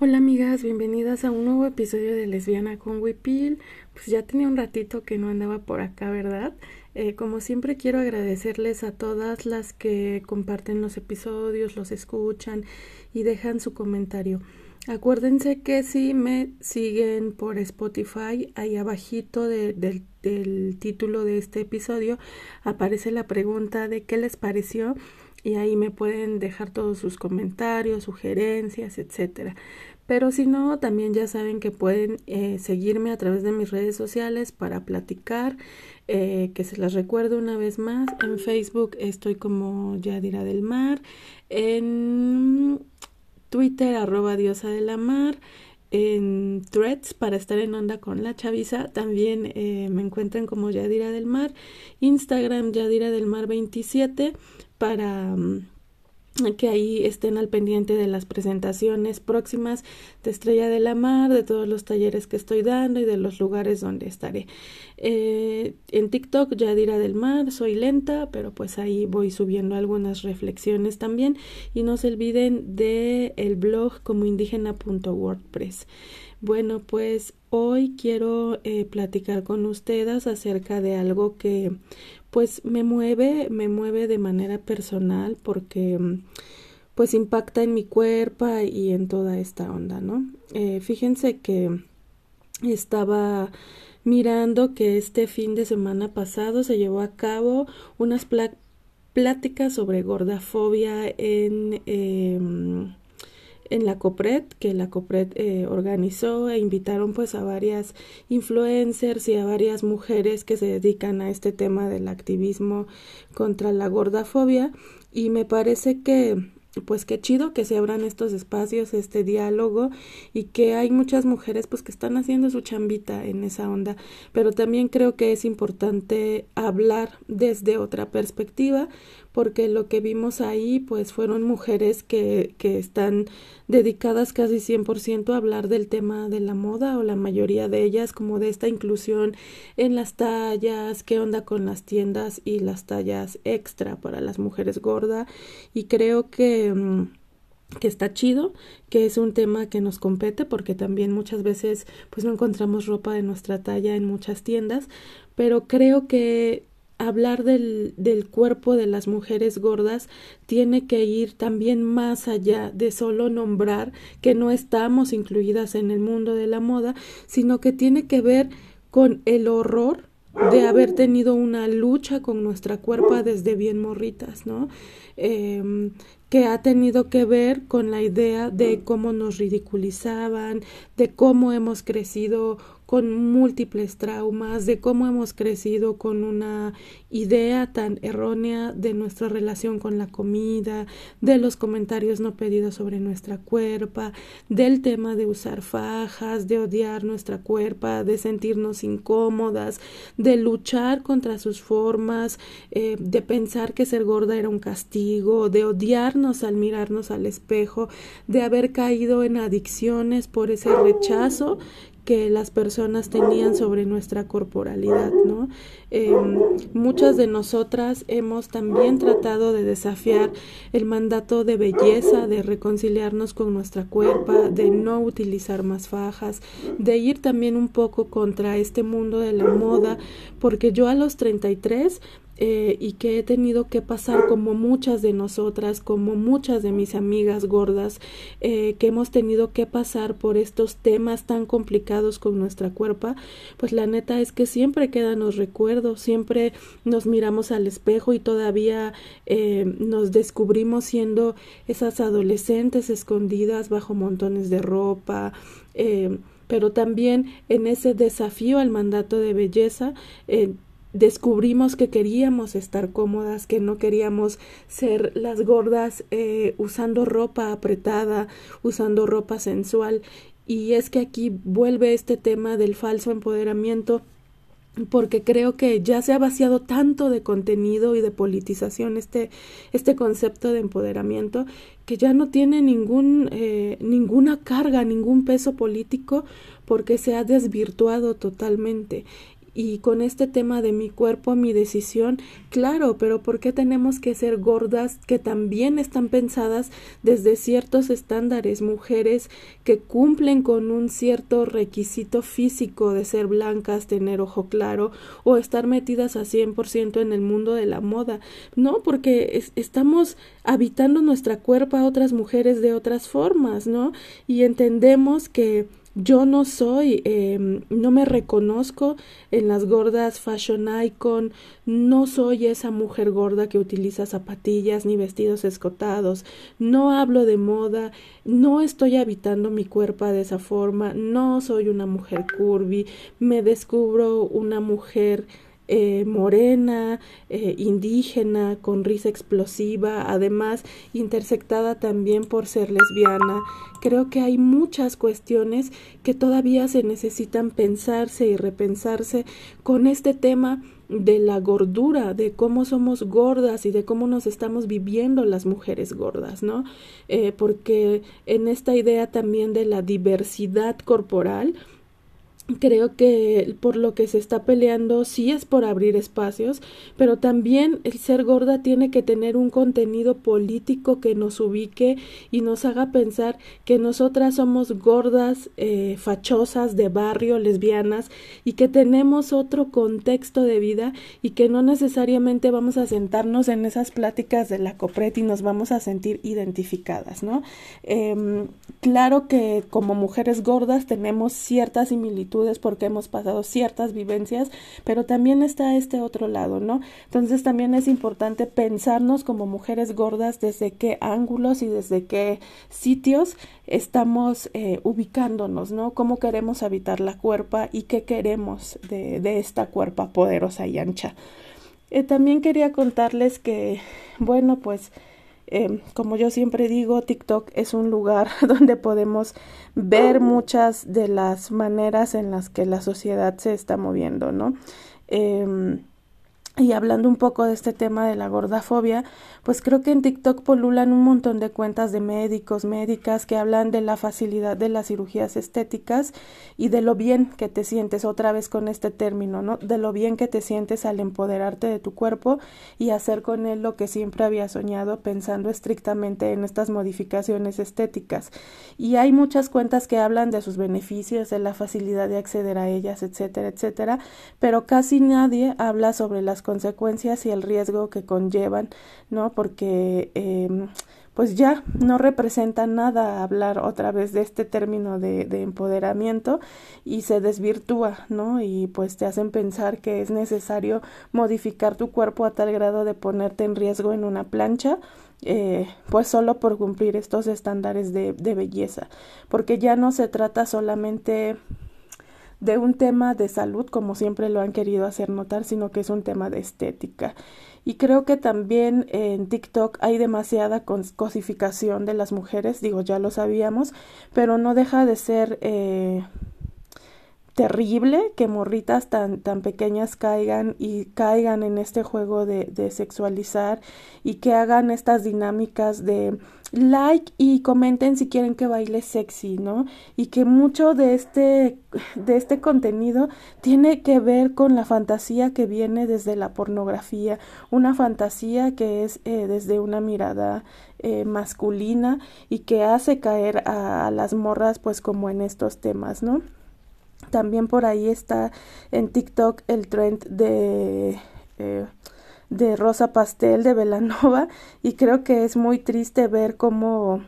Hola amigas, bienvenidas a un nuevo episodio de Lesbiana con Wipil. Pues ya tenía un ratito que no andaba por acá, ¿verdad? Eh, como siempre quiero agradecerles a todas las que comparten los episodios, los escuchan y dejan su comentario. Acuérdense que si me siguen por Spotify, ahí abajito del título de este episodio aparece la pregunta de qué les pareció y ahí me pueden dejar todos sus comentarios, sugerencias, etcétera. Pero si no, también ya saben que pueden eh, seguirme a través de mis redes sociales para platicar, eh, que se las recuerdo una vez más. En Facebook estoy como Yadira del Mar, en Twitter arroba diosa de la mar, en threads para estar en onda con la chaviza también eh, me encuentran como Yadira del Mar, Instagram Yadira del Mar 27 para... Mm, que ahí estén al pendiente de las presentaciones próximas de Estrella de la Mar, de todos los talleres que estoy dando y de los lugares donde estaré. Eh, en TikTok, Yadira del Mar, soy lenta, pero pues ahí voy subiendo algunas reflexiones también. Y no se olviden de el blog como indígena.wordpress. Bueno, pues hoy quiero eh, platicar con ustedes acerca de algo que pues me mueve, me mueve de manera personal porque pues impacta en mi cuerpo y en toda esta onda, ¿no? Eh, fíjense que estaba mirando que este fin de semana pasado se llevó a cabo unas pláticas sobre gordafobia en eh, en la COPRED, que la COPRED eh, organizó e invitaron pues a varias influencers y a varias mujeres que se dedican a este tema del activismo contra la gordafobia. Y me parece que pues qué chido que se abran estos espacios, este diálogo y que hay muchas mujeres pues que están haciendo su chambita en esa onda, pero también creo que es importante hablar desde otra perspectiva porque lo que vimos ahí pues fueron mujeres que, que están dedicadas casi 100% a hablar del tema de la moda o la mayoría de ellas como de esta inclusión en las tallas, qué onda con las tiendas y las tallas extra para las mujeres gordas y creo que mm, que está chido, que es un tema que nos compete porque también muchas veces pues no encontramos ropa de nuestra talla en muchas tiendas, pero creo que hablar del, del cuerpo de las mujeres gordas tiene que ir también más allá de solo nombrar que no estamos incluidas en el mundo de la moda, sino que tiene que ver con el horror de haber tenido una lucha con nuestra cuerpo desde bien morritas, ¿no? Eh, que ha tenido que ver con la idea de cómo nos ridiculizaban, de cómo hemos crecido con múltiples traumas, de cómo hemos crecido con una idea tan errónea de nuestra relación con la comida, de los comentarios no pedidos sobre nuestra cuerpa, del tema de usar fajas, de odiar nuestra cuerpa, de sentirnos incómodas, de luchar contra sus formas, eh, de pensar que ser gorda era un castigo, de odiarnos al mirarnos al espejo, de haber caído en adicciones por ese rechazo que las personas tenían sobre nuestra corporalidad, ¿no? Em, muchas de nosotras hemos también tratado de desafiar el mandato de belleza, de reconciliarnos con nuestra cuerpo, de no utilizar más fajas, de ir también un poco contra este mundo de la moda, porque yo a los 33 eh, y que he tenido que pasar como muchas de nosotras, como muchas de mis amigas gordas, eh, que hemos tenido que pasar por estos temas tan complicados con nuestra cuerpa, pues la neta es que siempre quedan los recuerdos, siempre nos miramos al espejo y todavía eh, nos descubrimos siendo esas adolescentes escondidas bajo montones de ropa, pero también en ese desafío al mandato de belleza, descubrimos que queríamos estar cómodas, que no queríamos ser las gordas eh, usando ropa apretada, usando ropa sensual. Y es que aquí vuelve este tema del falso empoderamiento porque creo que ya se ha vaciado tanto de contenido y de politización este, este concepto de empoderamiento que ya no tiene ningún, eh, ninguna carga, ningún peso político porque se ha desvirtuado totalmente y con este tema de mi cuerpo, mi decisión, claro, pero ¿por qué tenemos que ser gordas que también están pensadas desde ciertos estándares, mujeres que cumplen con un cierto requisito físico de ser blancas, tener ojo claro o estar metidas a 100% en el mundo de la moda? No, porque estamos habitando nuestra cuerpo a otras mujeres de otras formas, ¿no? Y entendemos que yo no soy, eh, no me reconozco en las gordas fashion icon, no soy esa mujer gorda que utiliza zapatillas ni vestidos escotados, no hablo de moda, no estoy habitando mi cuerpo de esa forma, no soy una mujer curvy, me descubro una mujer eh, morena, eh, indígena, con risa explosiva, además intersectada también por ser lesbiana. Creo que hay muchas cuestiones que todavía se necesitan pensarse y repensarse con este tema de la gordura, de cómo somos gordas y de cómo nos estamos viviendo las mujeres gordas, ¿no? Eh, porque en esta idea también de la diversidad corporal, creo que por lo que se está peleando sí es por abrir espacios, pero también el ser gorda tiene que tener un contenido político que nos ubique y nos haga pensar que nosotras somos gordas, eh, fachosas, de barrio, lesbianas y que tenemos otro contexto de vida y que no necesariamente vamos a sentarnos en esas pláticas de la copret y nos vamos a sentir identificadas, ¿no? Em, claro que como mujeres gordas tenemos ciertas similitudes porque hemos pasado ciertas vivencias, pero también está este otro lado, ¿no? Entonces también es importante pensarnos como mujeres gordas desde qué ángulos y desde qué sitios estamos eh, ubicándonos, ¿no? Cómo queremos habitar la cuerpa y qué queremos de, esta cuerpa poderosa y ancha. Eh, también quería contarles que, bueno, pues Em, como yo siempre digo, TikTok es un lugar donde podemos ver muchas de las maneras en las que la sociedad se está moviendo, ¿no? Eh, y hablando un poco de este tema de la gordafobia, pues creo que en TikTok polulan un montón de cuentas de médicos, médicas que hablan de la facilidad de las cirugías estéticas y de lo bien que te sientes, otra vez con este término, ¿no? De lo bien que te sientes al empoderarte de tu cuerpo y hacer con él lo que siempre había soñado pensando estrictamente en estas modificaciones estéticas. Y hay muchas cuentas que hablan de sus beneficios, de la facilidad de acceder a ellas, etcétera, etcétera, pero casi nadie habla sobre las consecuencias y el riesgo que conllevan, ¿no? Porque eh, pues ya no representa nada hablar otra vez de este término de, de, empoderamiento y se desvirtúa, ¿no? Y pues te hacen pensar que es necesario modificar tu cuerpo a tal grado de ponerte en riesgo en una plancha, eh, pues solo por cumplir estos estándares de belleza, porque ya no se trata solamente de un tema de salud como siempre lo han querido hacer notar, sino que es un tema de estética. Y creo que también en TikTok hay demasiada cosificación de las mujeres, digo, ya lo sabíamos, pero no deja de ser eh, terrible que morritas tan, tan pequeñas caigan y caigan en este juego de, de sexualizar y que hagan estas dinámicas de like y comenten si quieren que baile sexy, ¿no? Y que mucho de este, de este contenido tiene que ver con la fantasía que viene desde la pornografía, una fantasía que es eh, desde una mirada eh, masculina y que hace caer a, a las morras pues como en estos temas, ¿no? También por ahí está en TikTok el trend de... Eh, de Rosa Pastel de Velanova y creo que es muy triste ver cómo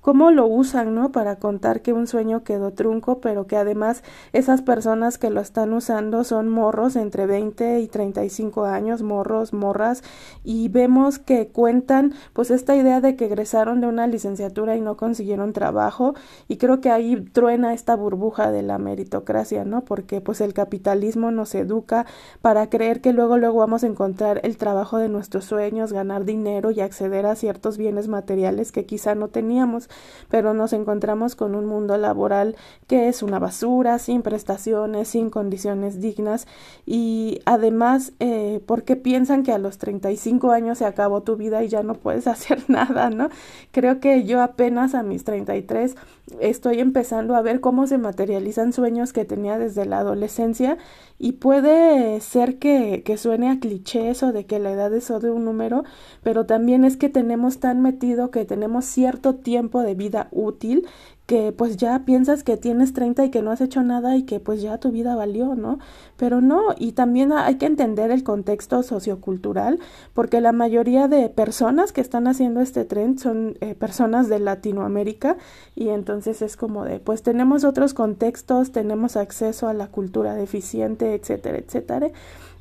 cómo lo usan, ¿no? Para contar que un sueño quedó trunco, pero que además esas personas que lo están usando son morros entre 20 y 35 años, morros, morras, y vemos que cuentan pues esta idea de que egresaron de una licenciatura y no consiguieron trabajo, y creo que ahí truena esta burbuja de la meritocracia, ¿no? Porque pues el capitalismo nos educa para creer que luego luego vamos a encontrar el trabajo de nuestros sueños, ganar dinero y acceder a ciertos bienes materiales que quizá no teníamos pero nos encontramos con un mundo laboral que es una basura, sin prestaciones, sin condiciones dignas y además eh, porque piensan que a los 35 años se acabó tu vida y ya no puedes hacer nada, ¿no? Creo que yo apenas a mis 33 estoy empezando a ver cómo se materializan sueños que tenía desde la adolescencia y puede ser que, que suene a cliché eso de que la edad es solo un número, pero también es que tenemos tan metido que tenemos cierto tiempo de vida útil que pues ya piensas que tienes 30 y que no has hecho nada y que pues ya tu vida valió, ¿no? Pero no, y también hay que entender el contexto sociocultural, porque la mayoría de personas que están haciendo este trend son eh, personas de Latinoamérica y entonces es como de, pues tenemos otros contextos, tenemos acceso a la cultura deficiente, etcétera, etcétera,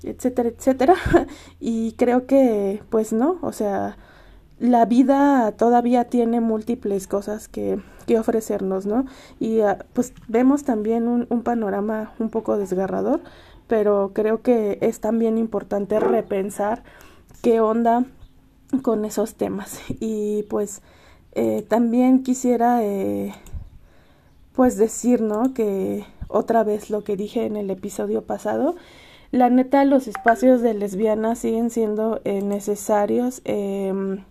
etcétera, etcétera, y creo que pues no, o sea, la vida todavía tiene múltiples cosas que, que ofrecernos, ¿no? Y ah, pues vemos también un, panorama un poco desgarrador, pero creo que es también importante repensar qué onda con esos temas. Y pues eh, también quisiera eh, pues decir, ¿no? Que otra vez lo que dije en el episodio pasado, la neta los espacios de lesbianas siguen siendo eh, necesarios. Eh,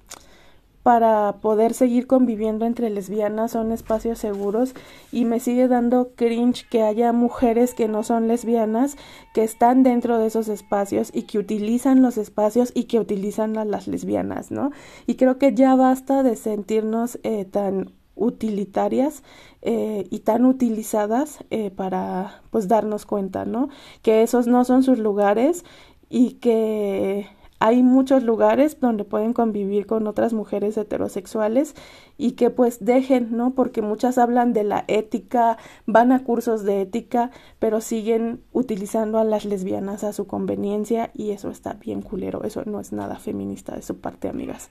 para poder seguir conviviendo entre lesbianas son espacios seguros y me sigue dando cringe que haya mujeres que no son lesbianas que están dentro de esos espacios y que utilizan los espacios y que utilizan a las lesbianas, ¿no? Y creo que ya basta de sentirnos eh, tan utilitarias eh, y tan utilizadas eh, para pues darnos cuenta, ¿no? Que esos no son sus lugares y que hay muchos lugares donde pueden convivir con otras mujeres heterosexuales y que pues dejen, ¿no? Porque muchas hablan de la ética, van a cursos de ética, pero siguen utilizando a las lesbianas a su conveniencia y eso está bien culero, eso no es nada feminista de su parte, amigas.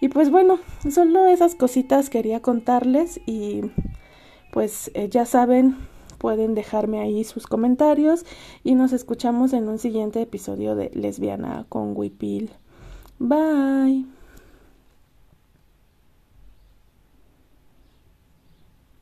Y pues bueno, solo esas cositas quería contarles y pues eh, ya saben, pueden dejarme ahí sus comentarios y nos escuchamos en un siguiente episodio de Lesbiana con Wipil. Bye.